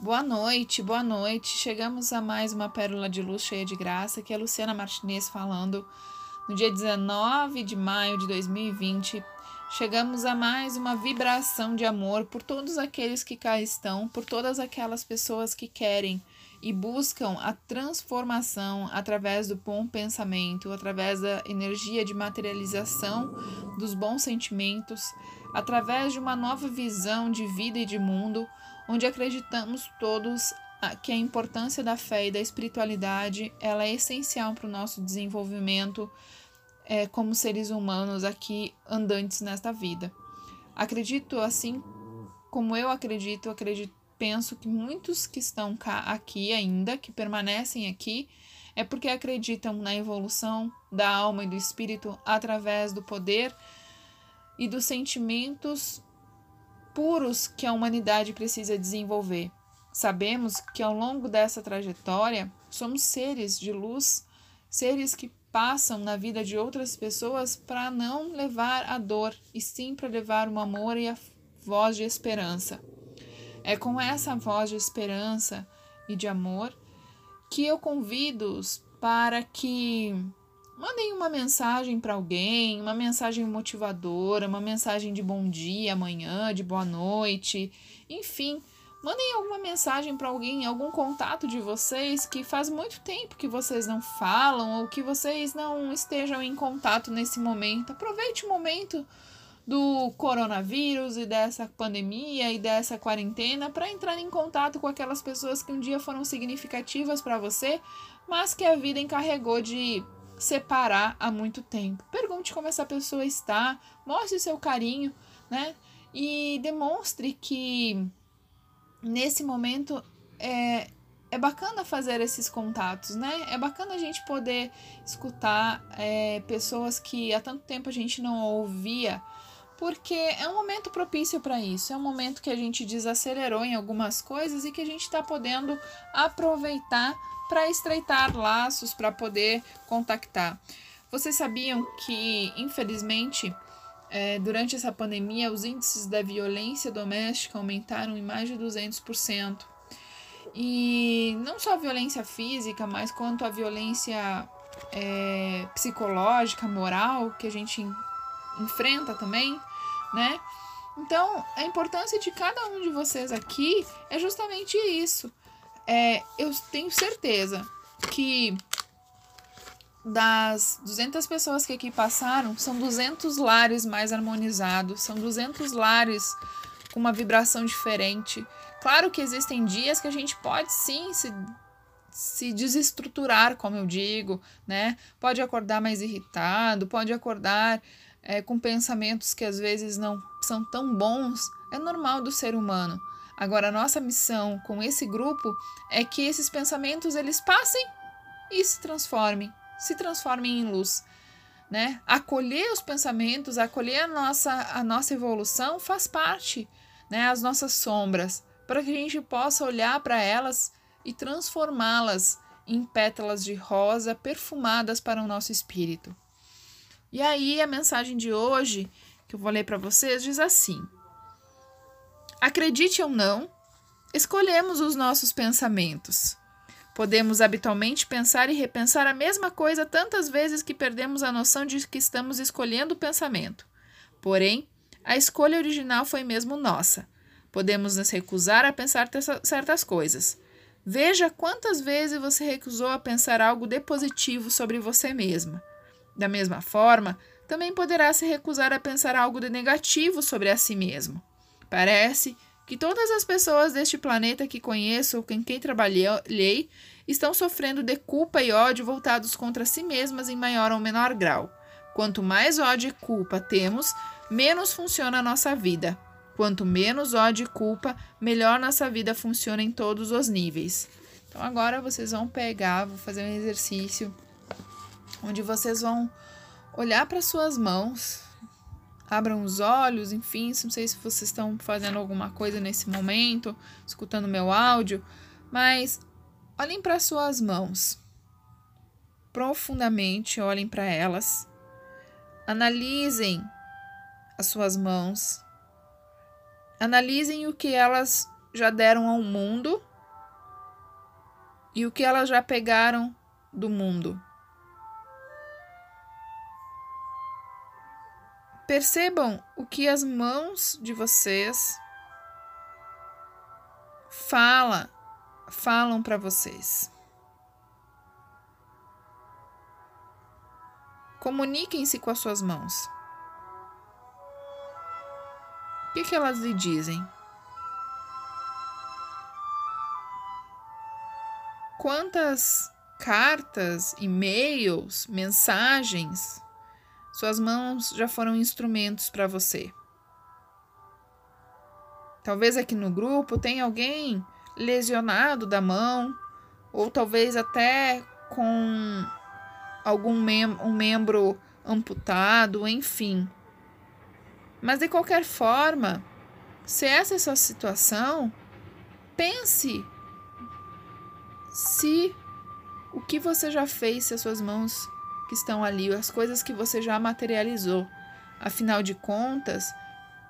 Boa noite, boa noite. Chegamos a mais uma pérola de luz cheia de graça, que é a Luciana Martinez falando no dia 19 de maio de 2020. Chegamos a mais uma vibração de amor por todos aqueles que cá estão, por todas aquelas pessoas que querem e buscam a transformação através do bom pensamento, através da energia de materialização dos bons sentimentos, através de uma nova visão de vida e de mundo onde acreditamos todos que a importância da fé e da espiritualidade ela é essencial para o nosso desenvolvimento é, como seres humanos aqui andantes nesta vida. Acredito assim como eu acredito, acredito, penso que muitos que estão cá, aqui ainda, que permanecem aqui, é porque acreditam na evolução da alma e do espírito através do poder e dos sentimentos puros que a humanidade precisa desenvolver. Sabemos que ao longo dessa trajetória somos seres de luz, seres que passam na vida de outras pessoas para não levar a dor, e sim para levar o amor e a voz de esperança. É com essa voz de esperança e de amor que eu convido-os para que Mandem uma mensagem para alguém, uma mensagem motivadora, uma mensagem de bom dia amanhã, de boa noite, enfim. Mandem alguma mensagem para alguém, algum contato de vocês que faz muito tempo que vocês não falam ou que vocês não estejam em contato nesse momento. Aproveite o momento do coronavírus e dessa pandemia e dessa quarentena para entrar em contato com aquelas pessoas que um dia foram significativas para você, mas que a vida encarregou de separar há muito tempo. Pergunte como essa pessoa está, mostre seu carinho, né? E demonstre que nesse momento é, é bacana fazer esses contatos, né? É bacana a gente poder escutar é, pessoas que há tanto tempo a gente não ouvia, porque é um momento propício para isso. É um momento que a gente desacelerou em algumas coisas e que a gente está podendo aproveitar para estreitar laços, para poder contactar. Vocês sabiam que, infelizmente, é, durante essa pandemia, os índices da violência doméstica aumentaram em mais de 200%. E não só a violência física, mas quanto a violência é, psicológica, moral, que a gente enfrenta também, né? Então, a importância de cada um de vocês aqui é justamente isso: é, eu tenho certeza que das 200 pessoas que aqui passaram, são 200 lares mais harmonizados, são 200 lares com uma vibração diferente. Claro que existem dias que a gente pode sim se, se desestruturar, como eu digo, né? Pode acordar mais irritado, pode acordar é, com pensamentos que às vezes não são tão bons. É normal do ser humano. Agora, nossa missão com esse grupo é que esses pensamentos eles passem e se transformem, se transformem em luz. Né? Acolher os pensamentos, acolher a nossa, a nossa evolução faz parte, né? As nossas sombras, para que a gente possa olhar para elas e transformá-las em pétalas de rosa perfumadas para o nosso espírito. E aí a mensagem de hoje que eu vou ler para vocês diz assim: Acredite ou não, escolhemos os nossos pensamentos. Podemos habitualmente pensar e repensar a mesma coisa tantas vezes que perdemos a noção de que estamos escolhendo o pensamento. Porém, a escolha original foi mesmo nossa. Podemos nos recusar a pensar certas coisas. Veja quantas vezes você recusou a pensar algo de positivo sobre você mesma. Da mesma forma, também poderá se recusar a pensar algo de negativo sobre a si mesmo. Parece que todas as pessoas deste planeta que conheço ou com quem trabalhei estão sofrendo de culpa e ódio voltados contra si mesmas em maior ou menor grau. Quanto mais ódio e culpa temos, menos funciona a nossa vida. Quanto menos ódio e culpa, melhor nossa vida funciona em todos os níveis. Então agora vocês vão pegar, vou fazer um exercício onde vocês vão olhar para suas mãos, abram os olhos, enfim, não sei se vocês estão fazendo alguma coisa nesse momento, escutando meu áudio, mas olhem para suas mãos. Profundamente olhem para elas. Analisem as suas mãos. Analisem o que elas já deram ao mundo e o que elas já pegaram do mundo. Percebam o que as mãos de vocês fala, falam para vocês. Comuniquem-se com as suas mãos. Que, que elas lhe dizem? Quantas cartas, e-mails, mensagens suas mãos já foram instrumentos para você? Talvez aqui no grupo tenha alguém lesionado da mão, ou talvez até com algum mem um membro amputado, enfim. Mas de qualquer forma, se essa é sua situação, pense se o que você já fez, se as suas mãos que estão ali, as coisas que você já materializou. Afinal de contas,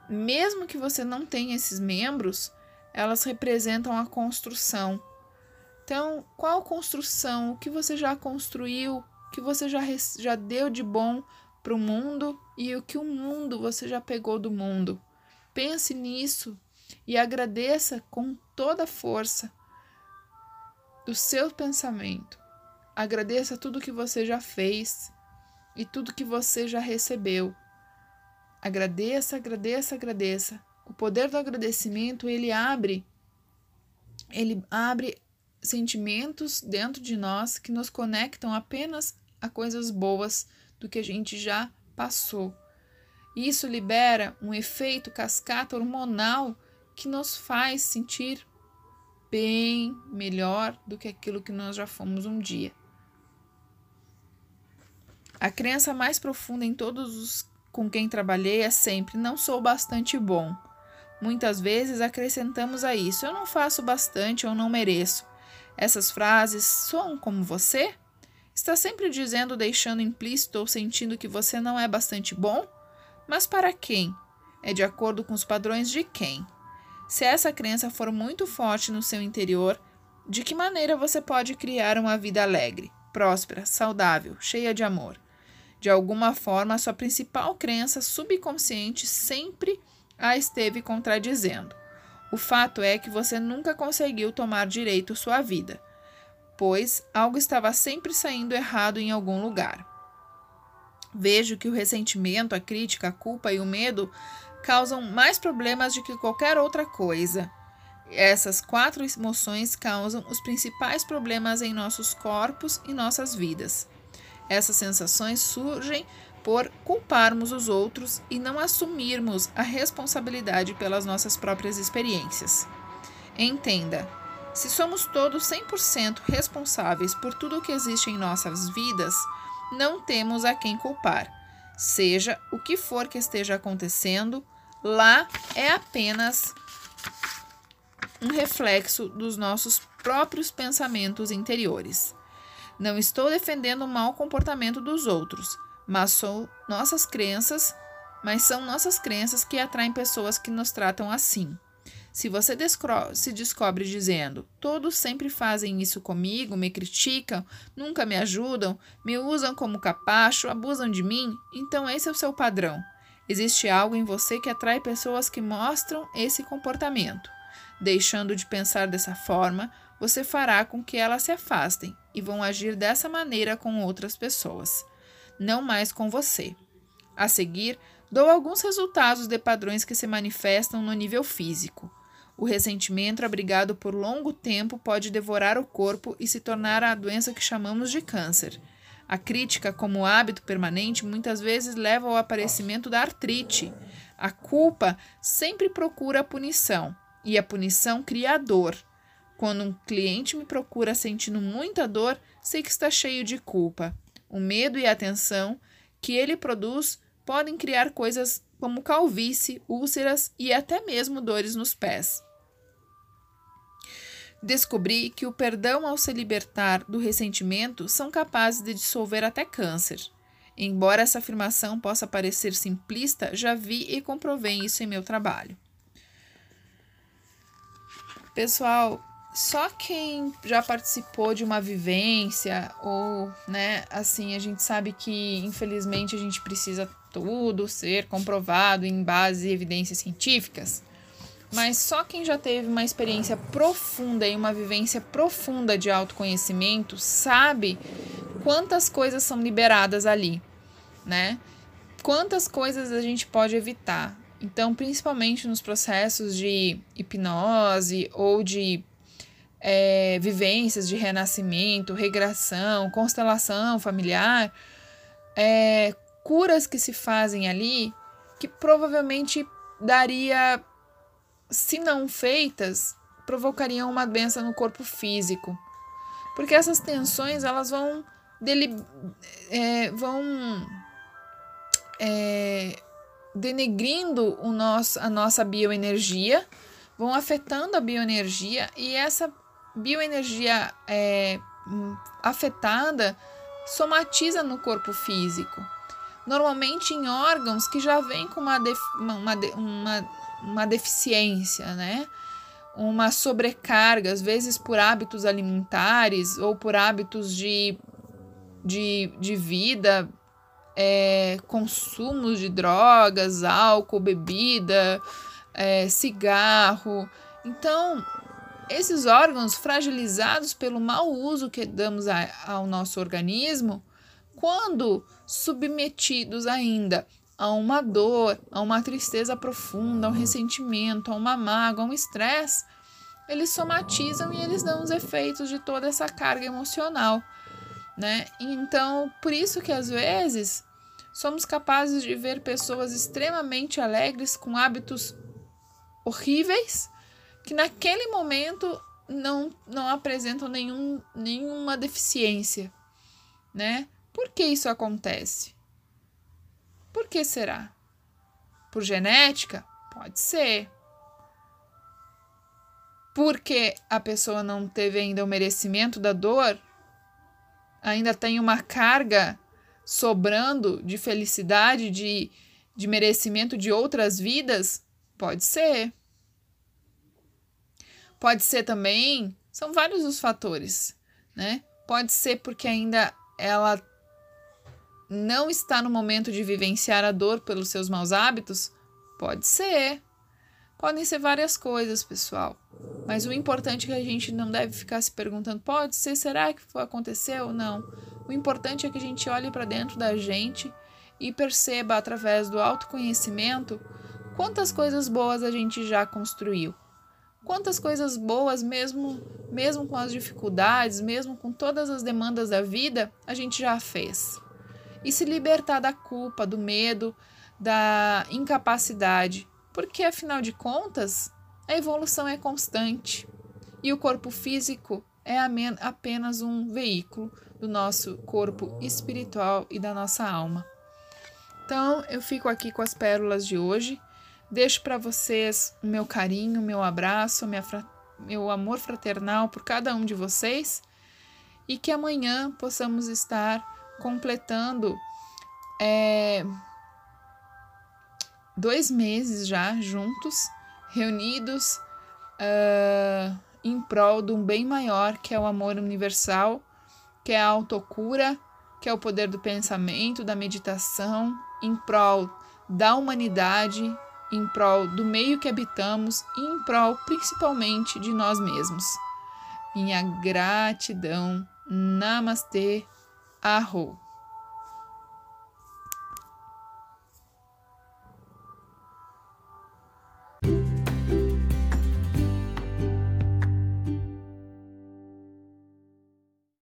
mesmo que você não tenha esses membros, elas representam a construção. Então, qual construção? O que você já construiu? O que você já, já deu de bom para o mundo e o que o mundo você já pegou do mundo? Pense nisso e agradeça com toda a força do seu pensamento. Agradeça tudo que você já fez e tudo que você já recebeu. Agradeça, agradeça, agradeça. O poder do agradecimento, ele abre ele abre sentimentos dentro de nós que nos conectam apenas a coisas boas do que a gente já passou. Isso libera um efeito cascata hormonal que nos faz sentir bem melhor do que aquilo que nós já fomos um dia. A crença mais profunda em todos os com quem trabalhei é sempre: não sou bastante bom. Muitas vezes acrescentamos a isso: eu não faço bastante ou não mereço. Essas frases soam como você? Está sempre dizendo, deixando implícito ou sentindo que você não é bastante bom? Mas para quem? É de acordo com os padrões de quem? Se essa crença for muito forte no seu interior, de que maneira você pode criar uma vida alegre, próspera, saudável, cheia de amor? De alguma forma, a sua principal crença subconsciente sempre a esteve contradizendo. O fato é que você nunca conseguiu tomar direito sua vida, pois algo estava sempre saindo errado em algum lugar. Vejo que o ressentimento, a crítica, a culpa e o medo causam mais problemas do que qualquer outra coisa. Essas quatro emoções causam os principais problemas em nossos corpos e nossas vidas. Essas sensações surgem por culparmos os outros e não assumirmos a responsabilidade pelas nossas próprias experiências. Entenda, se somos todos 100% responsáveis por tudo o que existe em nossas vidas, não temos a quem culpar. Seja o que for que esteja acontecendo, lá é apenas um reflexo dos nossos próprios pensamentos interiores. Não estou defendendo o mau comportamento dos outros, mas são nossas crenças, mas são nossas crenças que atraem pessoas que nos tratam assim. Se você se descobre dizendo: todos sempre fazem isso comigo, me criticam, nunca me ajudam, me usam como capacho, abusam de mim, então esse é o seu padrão. Existe algo em você que atrai pessoas que mostram esse comportamento. Deixando de pensar dessa forma, você fará com que elas se afastem e vão agir dessa maneira com outras pessoas, não mais com você. A seguir, dou alguns resultados de padrões que se manifestam no nível físico. O ressentimento abrigado por longo tempo pode devorar o corpo e se tornar a doença que chamamos de câncer. A crítica, como hábito permanente, muitas vezes leva ao aparecimento da artrite. A culpa sempre procura a punição, e a punição cria a dor. Quando um cliente me procura sentindo muita dor, sei que está cheio de culpa. O medo e a tensão que ele produz podem criar coisas como calvície, úlceras e até mesmo dores nos pés. Descobri que o perdão ao se libertar do ressentimento são capazes de dissolver até câncer. Embora essa afirmação possa parecer simplista, já vi e comprovei isso em meu trabalho. Pessoal, só quem já participou de uma vivência ou, né, assim, a gente sabe que infelizmente a gente precisa tudo ser comprovado em base e evidências científicas. Mas só quem já teve uma experiência profunda e uma vivência profunda de autoconhecimento sabe quantas coisas são liberadas ali, né? Quantas coisas a gente pode evitar. Então, principalmente nos processos de hipnose ou de é, vivências de renascimento, regressão, constelação familiar, é, curas que se fazem ali que provavelmente daria, se não feitas, provocariam uma doença no corpo físico. Porque essas tensões elas vão, dele, é, vão é, denegrindo o nosso, a nossa bioenergia, vão afetando a bioenergia e essa bioenergia é, afetada somatiza no corpo físico normalmente em órgãos que já vêm com uma, def, uma, uma, uma deficiência, né? Uma sobrecarga, às vezes por hábitos alimentares ou por hábitos de, de, de vida, é, de drogas, álcool, bebida, é, cigarro. Então, esses órgãos fragilizados pelo mau uso que damos a, ao nosso organismo, quando submetidos ainda a uma dor, a uma tristeza profunda, a um ressentimento, a uma mágoa, a um estresse, eles somatizam e eles dão os efeitos de toda essa carga emocional, né? Então, por isso que às vezes somos capazes de ver pessoas extremamente alegres com hábitos horríveis que naquele momento não, não apresentam nenhum, nenhuma deficiência, né? Por que isso acontece? Por que será? Por genética? Pode ser. Porque a pessoa não teve ainda o merecimento da dor? Ainda tem uma carga sobrando de felicidade, de, de merecimento de outras vidas? Pode ser. Pode ser também, são vários os fatores, né? Pode ser porque ainda ela não está no momento de vivenciar a dor pelos seus maus hábitos? Pode ser. Podem ser várias coisas, pessoal. Mas o importante é que a gente não deve ficar se perguntando: pode ser, será que aconteceu? Não. O importante é que a gente olhe para dentro da gente e perceba através do autoconhecimento quantas coisas boas a gente já construiu. Quantas coisas boas, mesmo, mesmo com as dificuldades, mesmo com todas as demandas da vida, a gente já fez e se libertar da culpa, do medo, da incapacidade, porque afinal de contas, a evolução é constante e o corpo físico é apenas um veículo do nosso corpo espiritual e da nossa alma. Então, eu fico aqui com as pérolas de hoje. Deixo para vocês o meu carinho, o meu abraço, minha meu amor fraternal por cada um de vocês e que amanhã possamos estar completando é, dois meses já juntos, reunidos uh, em prol de um bem maior que é o amor universal, que é a autocura, que é o poder do pensamento, da meditação, em prol da humanidade, em prol do meio que habitamos e em prol principalmente de nós mesmos. Minha gratidão. Namastê. Arro.